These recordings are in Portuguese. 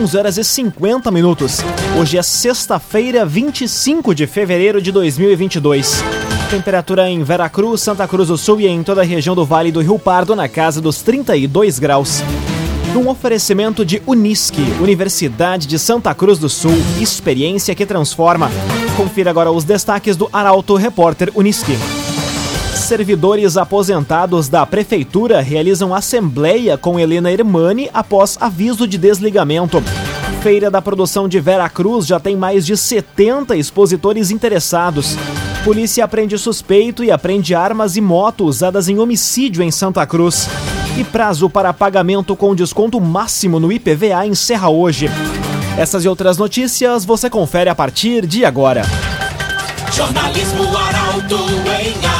11 horas e 50 minutos. Hoje é sexta-feira, 25 de fevereiro de 2022. Temperatura em Veracruz, Santa Cruz do Sul e em toda a região do Vale do Rio Pardo na casa dos 32 graus. Num oferecimento de Unisque, Universidade de Santa Cruz do Sul, experiência que transforma. Confira agora os destaques do Arauto Repórter Unisque. Servidores aposentados da Prefeitura realizam assembleia com Helena Hermani após aviso de desligamento. Feira da Produção de Vera Cruz já tem mais de 70 expositores interessados. Polícia aprende suspeito e aprende armas e moto usadas em homicídio em Santa Cruz. E prazo para pagamento com desconto máximo no IPVA encerra hoje. Essas e outras notícias você confere a partir de agora. Jornalismo Arauto em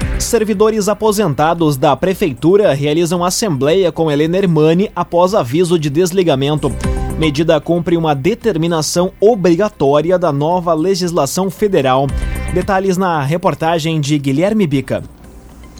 Servidores aposentados da Prefeitura realizam assembleia com Helena Hermani após aviso de desligamento. Medida cumpre uma determinação obrigatória da nova legislação federal. Detalhes na reportagem de Guilherme Bica.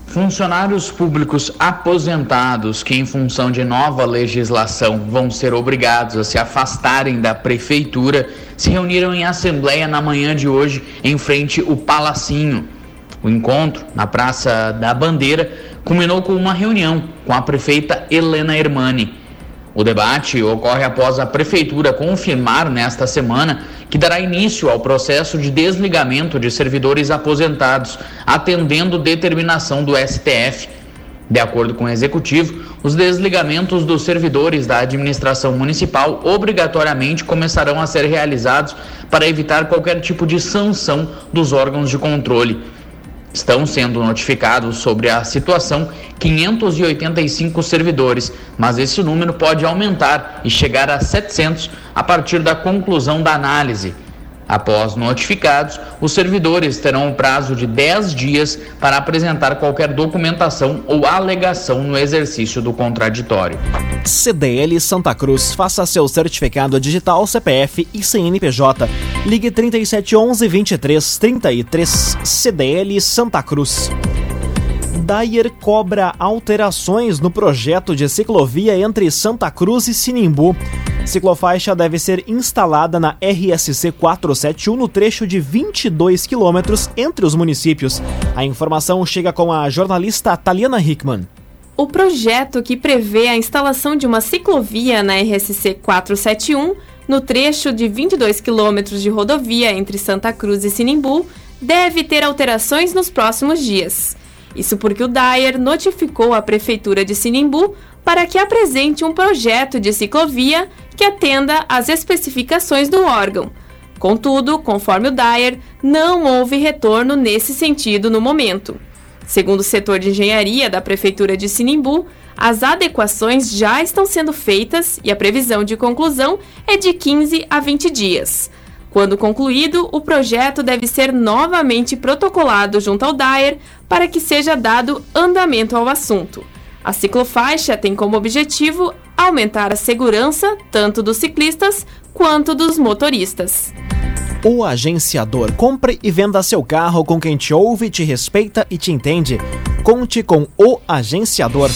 Funcionários públicos aposentados que, em função de nova legislação, vão ser obrigados a se afastarem da prefeitura, se reuniram em assembleia na manhã de hoje em frente ao Palacinho. O encontro, na Praça da Bandeira, culminou com uma reunião com a prefeita Helena Hermani. O debate ocorre após a Prefeitura confirmar nesta semana que dará início ao processo de desligamento de servidores aposentados, atendendo determinação do STF. De acordo com o Executivo, os desligamentos dos servidores da administração municipal obrigatoriamente começarão a ser realizados para evitar qualquer tipo de sanção dos órgãos de controle. Estão sendo notificados sobre a situação 585 servidores, mas esse número pode aumentar e chegar a 700 a partir da conclusão da análise. Após notificados, os servidores terão um prazo de 10 dias para apresentar qualquer documentação ou alegação no exercício do contraditório. CDL Santa Cruz. Faça seu certificado digital CPF e CNPJ. Ligue 3711 2333 CDL Santa Cruz. Dyer cobra alterações no projeto de ciclovia entre Santa Cruz e Sinimbu. Ciclofaixa deve ser instalada na RSC 471 no trecho de 22 quilômetros entre os municípios. A informação chega com a jornalista Taliana Hickman. O projeto que prevê a instalação de uma ciclovia na RSC 471 no trecho de 22 quilômetros de rodovia entre Santa Cruz e Sinimbu deve ter alterações nos próximos dias. Isso porque o Dyer notificou a Prefeitura de Sinimbu para que apresente um projeto de ciclovia que atenda às especificações do órgão. Contudo, conforme o Dyer, não houve retorno nesse sentido no momento. Segundo o setor de engenharia da Prefeitura de Sinimbu, as adequações já estão sendo feitas e a previsão de conclusão é de 15 a 20 dias. Quando concluído, o projeto deve ser novamente protocolado junto ao DAER para que seja dado andamento ao assunto. A ciclofaixa tem como objetivo aumentar a segurança tanto dos ciclistas quanto dos motoristas. O agenciador. Compre e venda seu carro com quem te ouve, te respeita e te entende. Conte com o agenciador.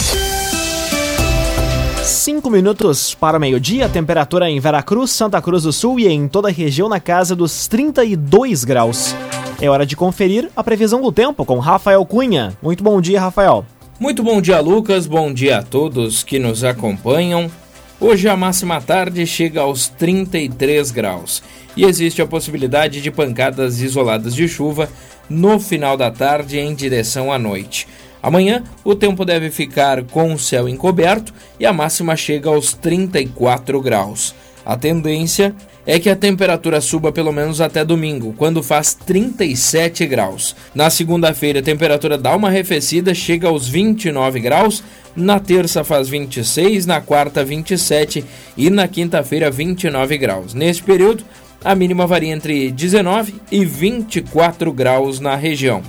5 minutos para meio-dia, temperatura em Veracruz, Santa Cruz do Sul e em toda a região na casa dos 32 graus. É hora de conferir a previsão do tempo com Rafael Cunha. Muito bom dia, Rafael. Muito bom dia, Lucas. Bom dia a todos que nos acompanham. Hoje a máxima tarde chega aos 33 graus e existe a possibilidade de pancadas isoladas de chuva no final da tarde em direção à noite. Amanhã o tempo deve ficar com o céu encoberto e a máxima chega aos 34 graus. A tendência é que a temperatura suba pelo menos até domingo, quando faz 37 graus. Na segunda-feira, a temperatura dá uma arrefecida, chega aos 29 graus. Na terça faz 26, na quarta 27 e na quinta-feira 29 graus. Neste período, a mínima varia entre 19 e 24 graus na região.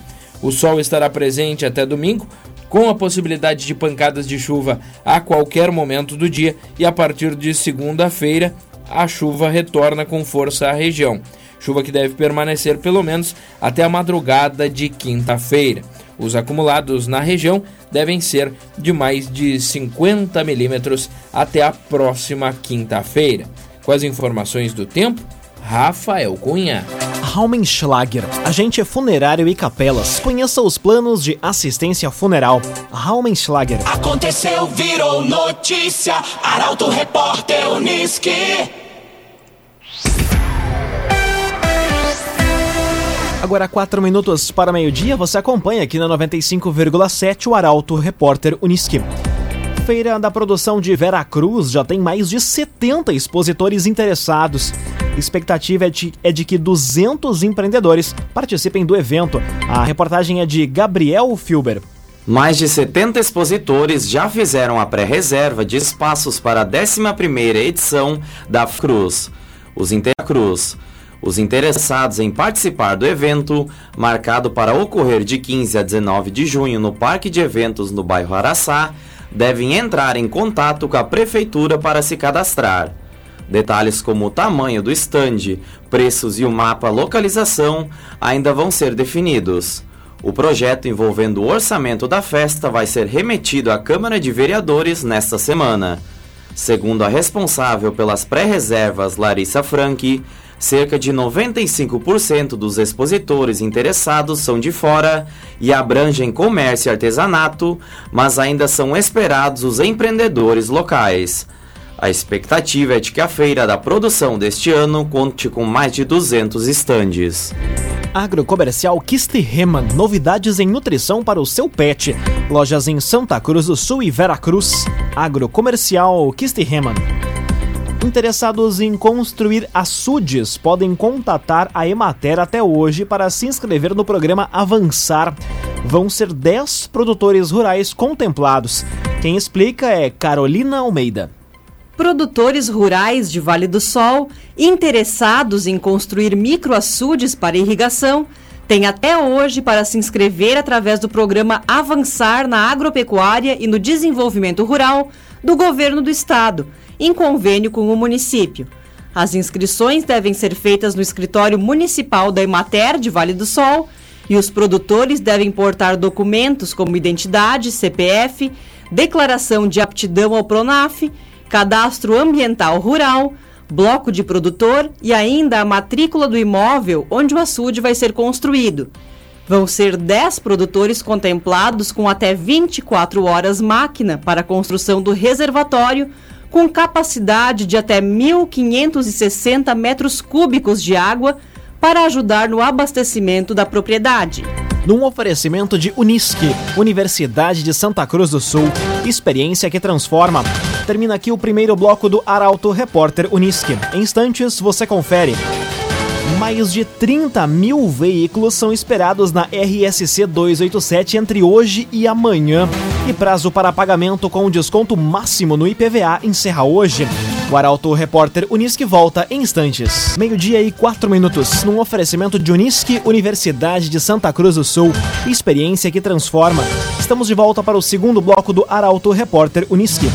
O sol estará presente até domingo, com a possibilidade de pancadas de chuva a qualquer momento do dia, e a partir de segunda-feira a chuva retorna com força à região. Chuva que deve permanecer pelo menos até a madrugada de quinta-feira. Os acumulados na região devem ser de mais de 50 milímetros até a próxima quinta-feira. Com as informações do tempo, Rafael Cunha. Raumenschlager, agente funerário e capelas. Conheça os planos de assistência funeral. Raumenschlager. Aconteceu, virou notícia. Arauto Repórter Uniski. Agora, quatro minutos para meio-dia, você acompanha aqui na 95,7 o Arauto Repórter Uniski. Feira da Produção de Vera Cruz já tem mais de 70 expositores interessados. Expectativa é de, é de que 200 empreendedores participem do evento. A reportagem é de Gabriel Filber. Mais de 70 expositores já fizeram a pré-reserva de espaços para a 11ª edição da Cruz. Os Intercruz. Os interessados em participar do evento, marcado para ocorrer de 15 a 19 de junho no Parque de Eventos no bairro Araçá, devem entrar em contato com a prefeitura para se cadastrar. Detalhes como o tamanho do estande, preços e o mapa localização ainda vão ser definidos. O projeto envolvendo o orçamento da festa vai ser remetido à Câmara de Vereadores nesta semana. Segundo a responsável pelas pré-reservas, Larissa Franchi, cerca de 95% dos expositores interessados são de fora e abrangem comércio e artesanato, mas ainda são esperados os empreendedores locais. A expectativa é de que a feira da produção deste ano conte com mais de 200 estandes. Agrocomercial Kistiheman, novidades em nutrição para o seu pet. Lojas em Santa Cruz do Sul e Veracruz. Agrocomercial Kistiheman. Interessados em construir açudes podem contatar a Emater até hoje para se inscrever no programa Avançar. Vão ser 10 produtores rurais contemplados. Quem explica é Carolina Almeida produtores rurais de Vale do Sol interessados em construir microaçudes para irrigação têm até hoje para se inscrever através do programa Avançar na Agropecuária e no Desenvolvimento Rural do Governo do Estado, em convênio com o município. As inscrições devem ser feitas no escritório municipal da Emater de Vale do Sol e os produtores devem portar documentos como identidade, CPF, declaração de aptidão ao PRONAF cadastro ambiental rural, bloco de produtor e ainda a matrícula do imóvel onde o açude vai ser construído. Vão ser 10 produtores contemplados com até 24 horas máquina para a construção do reservatório, com capacidade de até 1.560 metros cúbicos de água para ajudar no abastecimento da propriedade. Num oferecimento de Unisque, Universidade de Santa Cruz do Sul, experiência que transforma. Termina aqui o primeiro bloco do Arauto Repórter Unisque. Em instantes, você confere. Mais de 30 mil veículos são esperados na RSC 287 entre hoje e amanhã. E prazo para pagamento com desconto máximo no IPVA encerra hoje. O Arauto Repórter Unisque volta em instantes. Meio-dia e quatro minutos, num oferecimento de Unisque, Universidade de Santa Cruz do Sul. Experiência que transforma. Estamos de volta para o segundo bloco do Arauto Repórter Unisque.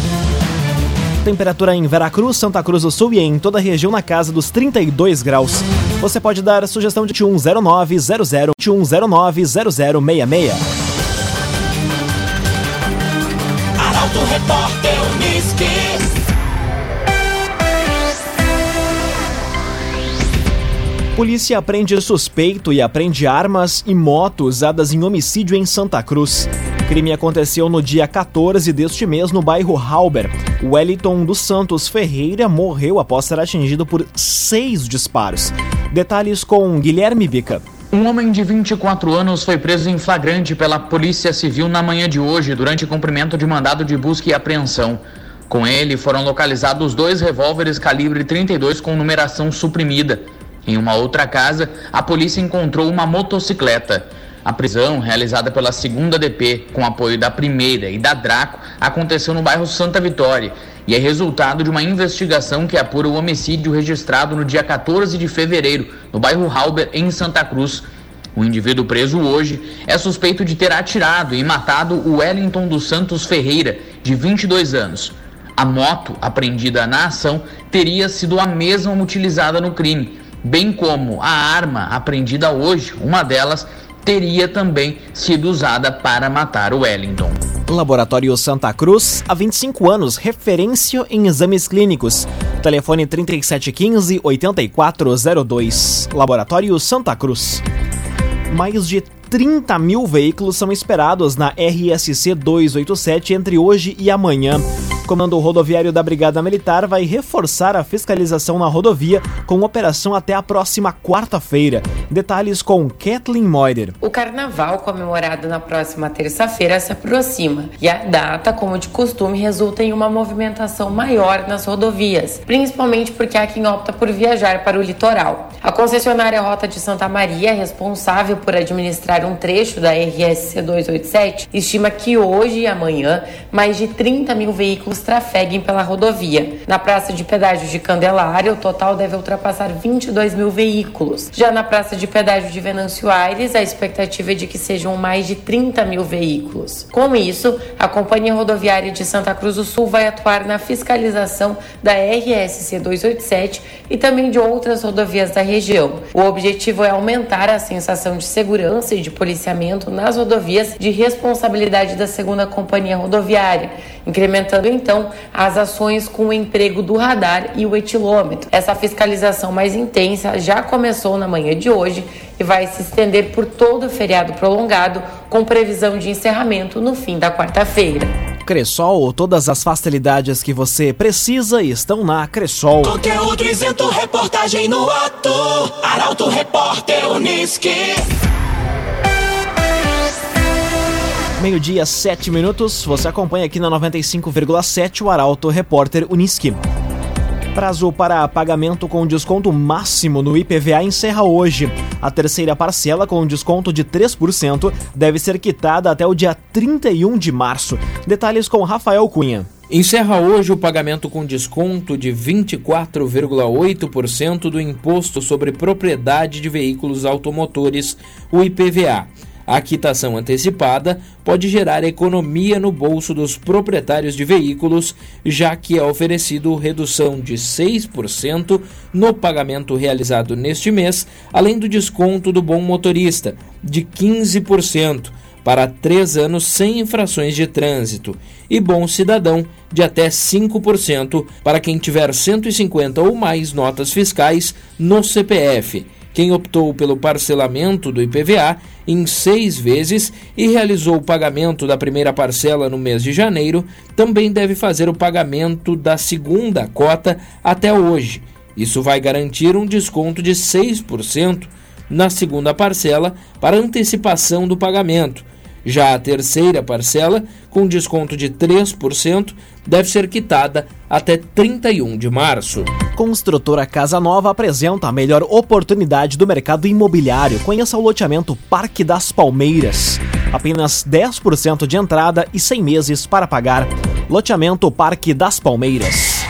Temperatura em Veracruz, Santa Cruz do Sul e em toda a região na casa dos 32 graus. Você pode dar sugestão de 210900 21090066. Arauto Repórter. Polícia aprende suspeito e aprende armas e moto usadas em homicídio em Santa Cruz crime aconteceu no dia 14 deste mês no bairro Halber. Wellington dos Santos Ferreira morreu após ser atingido por seis disparos. Detalhes com Guilherme Bica. Um homem de 24 anos foi preso em flagrante pela Polícia Civil na manhã de hoje, durante cumprimento de mandado de busca e apreensão. Com ele foram localizados dois revólveres calibre 32 com numeração suprimida. Em uma outra casa, a polícia encontrou uma motocicleta. A prisão, realizada pela segunda DP, com apoio da primeira e da Draco, aconteceu no bairro Santa Vitória e é resultado de uma investigação que apura o homicídio registrado no dia 14 de fevereiro, no bairro Halber, em Santa Cruz. O indivíduo preso hoje é suspeito de ter atirado e matado o Wellington dos Santos Ferreira, de 22 anos. A moto apreendida na ação teria sido a mesma utilizada no crime, bem como a arma apreendida hoje, uma delas, teria também sido usada para matar o Wellington. Laboratório Santa Cruz, há 25 anos, referência em exames clínicos. Telefone 3715-8402. Laboratório Santa Cruz. Mais de 30 mil veículos são esperados na RSC 287 entre hoje e amanhã. Comando Rodoviário da Brigada Militar vai reforçar a fiscalização na rodovia com operação até a próxima quarta-feira. Detalhes com Kathleen Moider. O carnaval comemorado na próxima terça-feira se aproxima e a data, como de costume, resulta em uma movimentação maior nas rodovias, principalmente porque há quem opta por viajar para o litoral. A concessionária Rota de Santa Maria, responsável por administrar um trecho da RSC 287, estima que hoje e amanhã mais de 30 mil veículos trafeguem pela rodovia. Na praça de pedágio de Candelária, o total deve ultrapassar 22 mil veículos. Já na praça de pedágio de Venâncio Aires, a expectativa é de que sejam mais de 30 mil veículos. Com isso, a Companhia Rodoviária de Santa Cruz do Sul vai atuar na fiscalização da RSC 287 e também de outras rodovias da região. O objetivo é aumentar a sensação de segurança e de policiamento nas rodovias de responsabilidade da segunda companhia rodoviária, incrementando então as ações com o emprego do radar e o etilômetro. Essa fiscalização mais intensa já começou na manhã de hoje e vai se estender por todo o feriado prolongado, com previsão de encerramento no fim da quarta-feira. Cressol, todas as facilidades que você precisa estão na Cressol. Conteúdo isento, reportagem no ato. Arauto Repórter Uniski. Meio-dia, 7 minutos. Você acompanha aqui na 95,7 o Arauto Repórter Uniski. Prazo para pagamento com desconto máximo no IPVA encerra hoje. A terceira parcela, com desconto de 3%, deve ser quitada até o dia 31 de março. Detalhes com Rafael Cunha. Encerra hoje o pagamento com desconto de 24,8% do Imposto sobre Propriedade de Veículos Automotores, o IPVA. A quitação antecipada pode gerar economia no bolso dos proprietários de veículos, já que é oferecido redução de 6% no pagamento realizado neste mês, além do desconto do bom motorista, de 15% para três anos sem infrações de trânsito, e bom cidadão de até 5% para quem tiver 150 ou mais notas fiscais no CPF quem optou pelo parcelamento do IPVA em seis vezes e realizou o pagamento da primeira parcela no mês de janeiro também deve fazer o pagamento da segunda cota até hoje. Isso vai garantir um desconto de 6% na segunda parcela para antecipação do pagamento. Já a terceira parcela, com desconto de 3%, deve ser quitada até 31 de março. Construtora Casa Nova apresenta a melhor oportunidade do mercado imobiliário. Conheça o loteamento Parque das Palmeiras. Apenas 10% de entrada e 100 meses para pagar. Loteamento Parque das Palmeiras.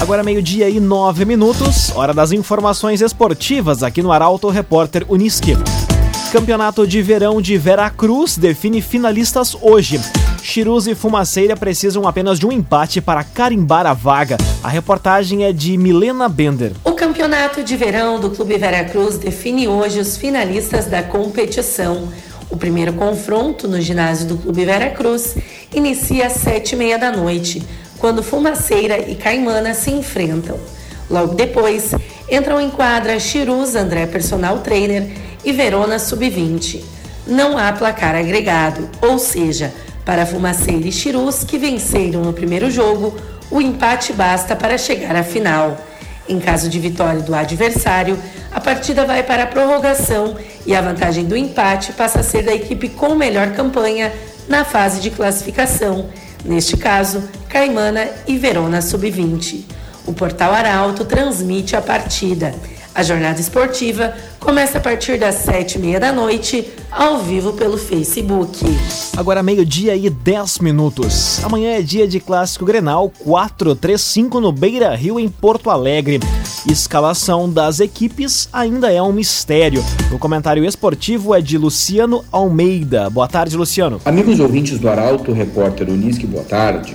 Agora meio-dia e nove minutos, hora das informações esportivas aqui no Arauto Repórter Uniski. Campeonato de Verão de Veracruz define finalistas hoje. Chirus e Fumaceira precisam apenas de um empate para carimbar a vaga. A reportagem é de Milena Bender. O Campeonato de Verão do Clube Veracruz define hoje os finalistas da competição. O primeiro confronto no ginásio do Clube Veracruz inicia às sete e meia da noite, quando Fumaceira e Caimana se enfrentam. Logo depois, entram em quadra Chirus, André Personal Trainer e Verona Sub-20. Não há placar agregado, ou seja, para Fumaceira e Chirus, que venceram no primeiro jogo, o empate basta para chegar à final. Em caso de vitória do adversário, a partida vai para a prorrogação e a vantagem do empate passa a ser da equipe com melhor campanha na fase de classificação, neste caso, Caimana e Verona Sub-20. O Portal Arauto transmite a partida. A jornada esportiva começa a partir das sete e meia da noite, ao vivo pelo Facebook. Agora meio-dia e 10 minutos. Amanhã é dia de clássico Grenal 435 no Beira Rio, em Porto Alegre. Escalação das equipes ainda é um mistério. O comentário esportivo é de Luciano Almeida. Boa tarde, Luciano. Amigos ouvintes do Arauto, repórter Unisque, boa tarde.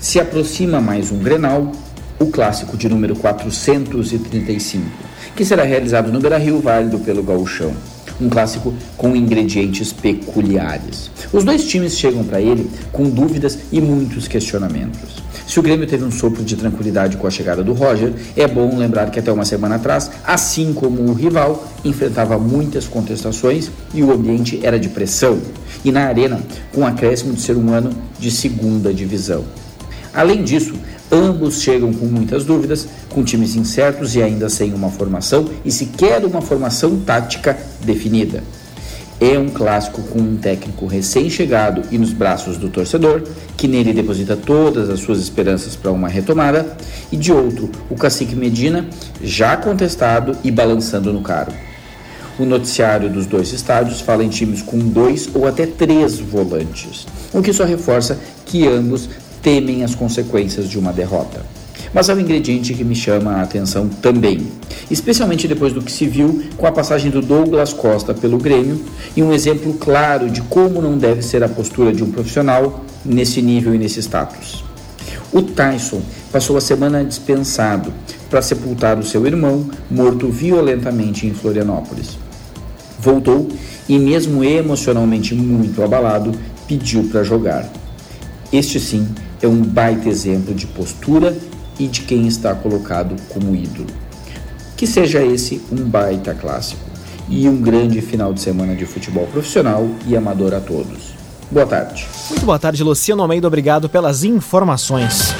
Se aproxima mais um Grenal, o clássico de número 435 que será realizado no Beira-Rio, válido pelo Gauchão. Um clássico com ingredientes peculiares. Os dois times chegam para ele com dúvidas e muitos questionamentos. Se o Grêmio teve um sopro de tranquilidade com a chegada do Roger, é bom lembrar que até uma semana atrás, assim como o rival, enfrentava muitas contestações e o ambiente era de pressão. E na arena, com um acréscimo de ser humano de segunda divisão. Além disso, ambos chegam com muitas dúvidas, com times incertos e ainda sem uma formação e sequer uma formação tática definida. É um clássico com um técnico recém-chegado e nos braços do torcedor, que nele deposita todas as suas esperanças para uma retomada, e de outro, o cacique Medina, já contestado e balançando no cargo. O noticiário dos dois estádios fala em times com dois ou até três volantes, o que só reforça que ambos temem as consequências de uma derrota. Mas há um ingrediente que me chama a atenção também, especialmente depois do que se viu com a passagem do Douglas Costa pelo Grêmio e um exemplo claro de como não deve ser a postura de um profissional nesse nível e nesse status. O Tyson passou a semana dispensado para sepultar o seu irmão, morto violentamente em Florianópolis. Voltou e, mesmo emocionalmente muito abalado, pediu para jogar. Este sim é um baita exemplo de postura e de quem está colocado como ídolo. Que seja esse um baita clássico e um grande final de semana de futebol profissional e amador a todos. Boa tarde. Muito boa tarde, Luciano Almeida. Obrigado pelas informações.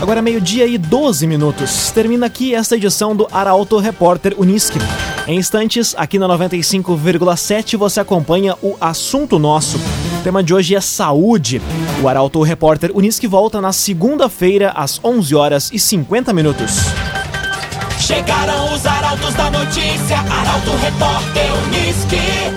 Agora meio-dia e 12 minutos. Termina aqui esta edição do Arauto Repórter Unisque. Em instantes, aqui na 95,7 você acompanha o assunto nosso. O tema de hoje é saúde. O Arauto Repórter Unisque volta na segunda-feira às 11 horas e 50 minutos. Chegaram os arautos da notícia, Arauto Repórter Unisque.